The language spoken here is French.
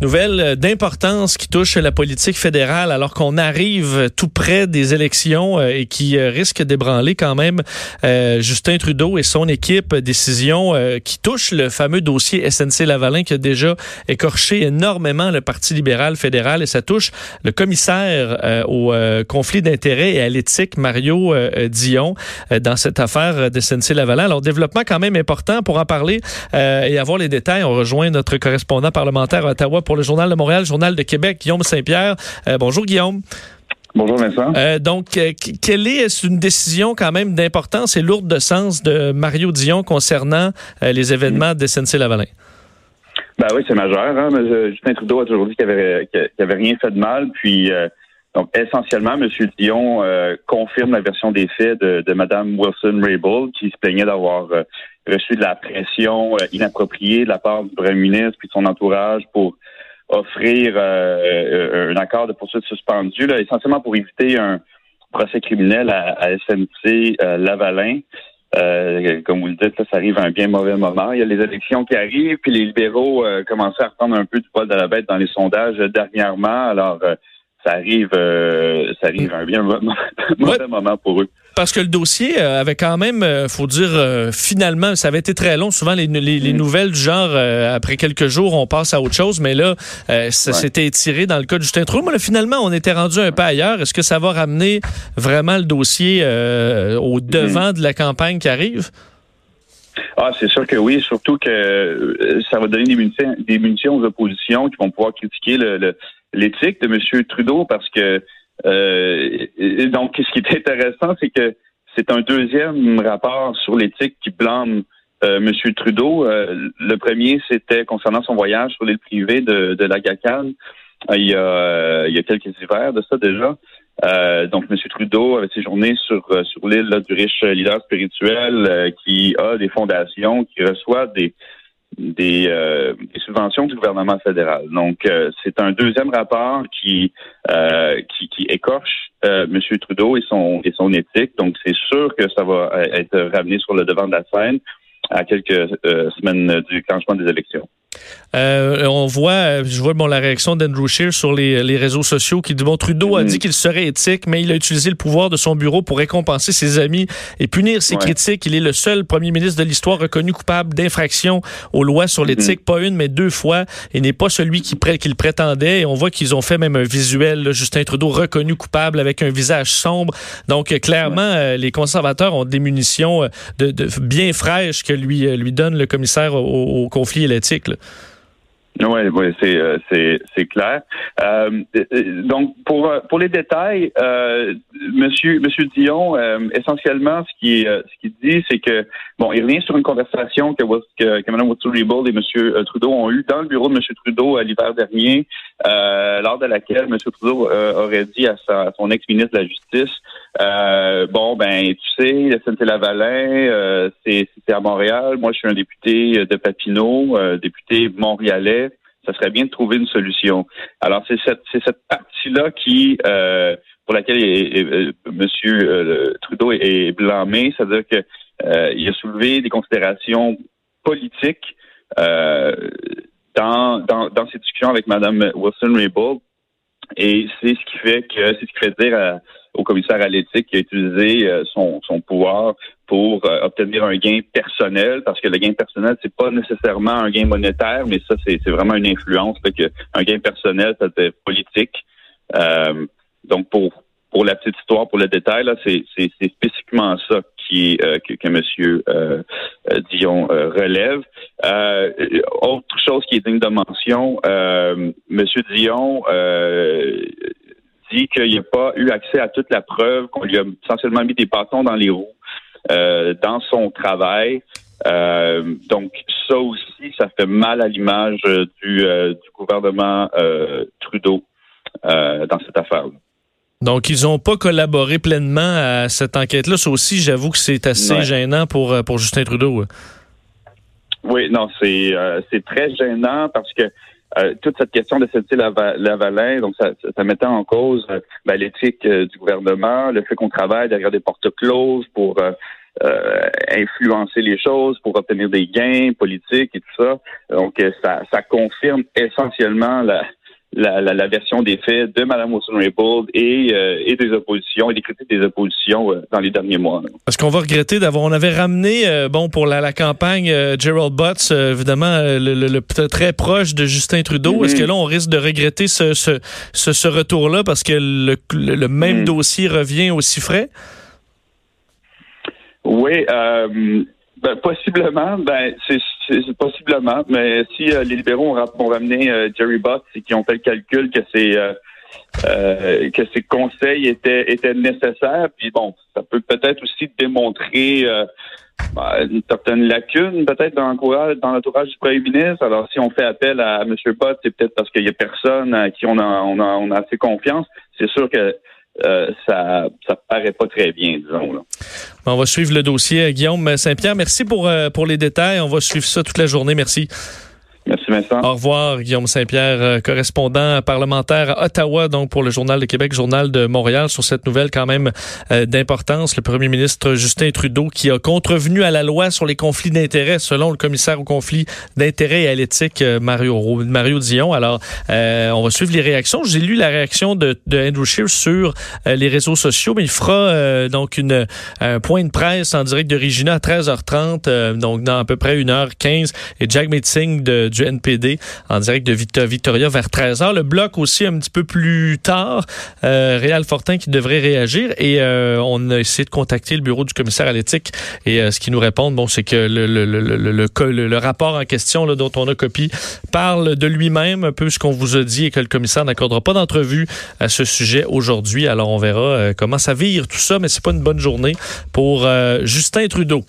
Nouvelle euh, d'importance qui touche la politique fédérale alors qu'on arrive tout près des élections euh, et qui euh, risque d'ébranler quand même Justin Trudeau et son équipe. Décision qui touche le fameux dossier SNC-Lavalin qui a déjà écorché énormément le Parti libéral fédéral et ça touche le commissaire au conflit d'intérêts et à l'éthique, Mario Dion, dans cette affaire de SNC-Lavalin. Alors, développement quand même important pour en parler et avoir les détails. On rejoint notre correspondant parlementaire à Ottawa pour le Journal de Montréal, Journal de Québec, Guillaume Saint-Pierre. Euh, bonjour, Guillaume. Bonjour Vincent. Euh, donc, euh, quelle est une décision quand même d'importance et lourde de sens de Mario Dion concernant les événements de SNC-Lavalin? Ben oui, c'est majeur. Hein? Justin Trudeau a toujours dit qu'il n'avait avait rien fait de mal. Puis, donc, essentiellement, M. Dion confirme la version des faits de, de Mme Wilson-Raybould, qui se plaignait d'avoir reçu de la pression inappropriée de la part du premier ministre puis de son entourage pour offrir euh, euh, un accord de poursuite suspendu, là, essentiellement pour éviter un procès criminel à, à SNC euh, Lavalin. comme vous le dites, ça arrive à un bien mauvais moment. Il y a les élections qui arrivent, puis les libéraux commencent à reprendre un peu du poil de la bête dans les sondages dernièrement. Alors, ça arrive, ça arrive un bien mauvais moment pour eux parce que le dossier euh, avait quand même, euh, faut dire, euh, finalement, ça avait été très long. Souvent, les, mm. nouvelles du genre, après quelques jours, on passe à autre chose. Mais là, ça s'était étiré dans le cas de Justin Trudeau. Mais finalement, on était rendu un peu ailleurs. Est-ce que ça va ramener vraiment le dossier au devant de la campagne qui arrive? Ah, c'est sûr que oui, surtout que ça va donner des munitions, des munitions aux oppositions qui vont pouvoir critiquer l'éthique de M. Trudeau parce que euh, donc, ce qui est intéressant, c'est que c'est un deuxième rapport sur l'éthique qui blâme euh, M. Trudeau. Euh, le premier, c'était concernant son voyage sur l'île privée de, de la GACAN. Il y, a, il y a quelques hivers de ça déjà. donc, M. Trudeau avait séjourné sur, sur l'île du riche leader spirituel qui a des fondations, qui reçoit des, des, euh, des, subventions du gouvernement fédéral. Donc, euh, c'est un deuxième rapport qui euh, qui, qui, écorche M. Trudeau et son et son éthique. Donc, c'est sûr que ça va être ramené sur le devant de la scène à quelques semaines du déclenchement des élections. Euh, on voit, je vois bon, la réaction d'Andrew Scheer sur les, les, réseaux sociaux qui dit bon, Trudeau a mm. dit qu'il serait éthique, mais il a utilisé le pouvoir de son bureau pour récompenser ses amis et punir ses critiques. Il est le seul premier ministre de l'histoire reconnu coupable d'infraction aux lois sur mm-hmm. l'éthique, pas une, mais deux fois, et n'est pas celui qui qu'il prétendait. Et on voit qu'ils ont fait même un visuel, Justin Trudeau reconnu coupable avec un visage sombre. Donc, clairement, euh, les conservateurs ont des munitions euh, de, de, bien fraîches que lui, lui donne le commissaire au, au conflit et l'éthique. Oui, ouais, c'est euh, c'est c'est clair. Euh, donc pour pour les détails, euh, Monsieur Monsieur Dion, euh, essentiellement ce qui ce qu'il dit, c'est que bon, il revient sur une conversation que que, Mme et Monsieur Trudeau ont eu dans le bureau de Monsieur Trudeau à l'hiver dernier, lors de laquelle Monsieur Trudeau aurait dit à, son ex-ministre de la Justice, bon ben tu sais, la Saint-Lavalin, c'est c'est à Montréal. Moi, je suis un député de Papineau, député montréalais ça serait bien de trouver une solution. Alors, c'est cette, cette partie-là qui, euh, pour laquelle euh, M. Euh, Trudeau est, blâmé, c'est-à-dire que il a soulevé des considérations politiques dans, dans, dans ses discussions avec Mme Wilson-Raybould. Et c'est ce qui fait que c'est ce qui fait dire au commissaire à l'éthique qui a utilisé son, son pouvoir pour euh, obtenir un gain personnel, parce que le gain personnel, c'est pas nécessairement un gain monétaire, mais ça, c'est vraiment une influence. Fait que un gain personnel, ça être politique. Euh, donc, pour pour la petite histoire, pour le détail, c'est spécifiquement ça qui euh, que, que Monsieur euh, Dion relève. autre chose qui est digne de mention, Monsieur Dion dit qu'il n'a pas eu accès à toute la preuve, qu'on lui a essentiellement mis des bâtons dans les roues euh, dans son travail. Euh, donc ça aussi, ça fait mal à l'image du, euh, du gouvernement Trudeau dans cette affaire-là. Donc, ils n'ont pas collaboré pleinement à cette enquête-là. Ça aussi, j'avoue que c'est assez gênant pour, pour Justin Trudeau. Oui, non, c'est c'est très gênant parce que toute cette question de cette Lavalin, donc ça, ça, mettait en cause ben, l'éthique du gouvernement, le fait qu'on travaille derrière des portes closes pour influencer les choses, pour obtenir des gains politiques et tout ça. Donc ça, ça confirme essentiellement la, la, la, la, version des faits de Mme Wilson-Raybould et, euh, et des oppositions et des critiques des oppositions euh, dans les derniers mois. Est-ce qu'on va regretter d'avoir... On avait ramené, euh, bon, pour la, la campagne, Gerald Butts, évidemment, le, le, très proche de Justin Trudeau. Est-ce que là, on risque de regretter ce, ce, ce, ce retour-là parce que le, le même mm. dossier revient aussi frais? Oui, ben, possiblement, ben c'est possiblement, mais si euh, les libéraux ont, ramené euh, Jerry Bott et qui ont fait le calcul que c'est euh, que ces conseils étaient étaient nécessaires, puis bon, ça peut peut-être aussi démontrer ben, une certaine lacune peut-être dans l'entourage dans l'entourage du premier ministre. Alors si on fait appel à, M. Bott, c'est peut-être parce qu'il y a personne à qui on a on a on a assez confiance. C'est sûr que euh, ça ça paraît pas très bien, disons. On va suivre le dossier. Guillaume Saint-Pierre, merci pour, euh, pour les détails. On va suivre ça toute la journée. Merci. Merci Vincent. Au revoir Guillaume Saint-Pierre, euh, correspondant parlementaire à Ottawa, donc pour le Journal de Québec, Journal de Montréal, sur cette nouvelle quand même euh, d'importance. Le premier ministre Justin Trudeau qui a contrevenu à la loi sur les conflits d'intérêts, selon le commissaire au conflit d'intérêts et à l'éthique euh, Mario, Mario Dion. Alors, on va suivre les réactions. J'ai lu la réaction de, de Andrew Scheer sur les réseaux sociaux, mais il fera donc une, un point de presse en direct de Regina à 13h30, donc dans à peu près 1h15, et Jack Meeting de du NPD en direct de Victoria vers 13h. Le bloc aussi un petit peu plus tard. Euh, Réal Fortin qui devrait réagir et euh, on a essayé de contacter le bureau du commissaire à l'éthique et euh, ce qu'ils nous répondent, bon, c'est que le, rapport en question dont on a copie parle de lui-même, un peu ce qu'on vous a dit et que le commissaire n'accordera pas d'entrevue à ce sujet aujourd'hui. Alors on verra comment ça vire tout ça, mais c'est pas une bonne journée pour Justin Trudeau.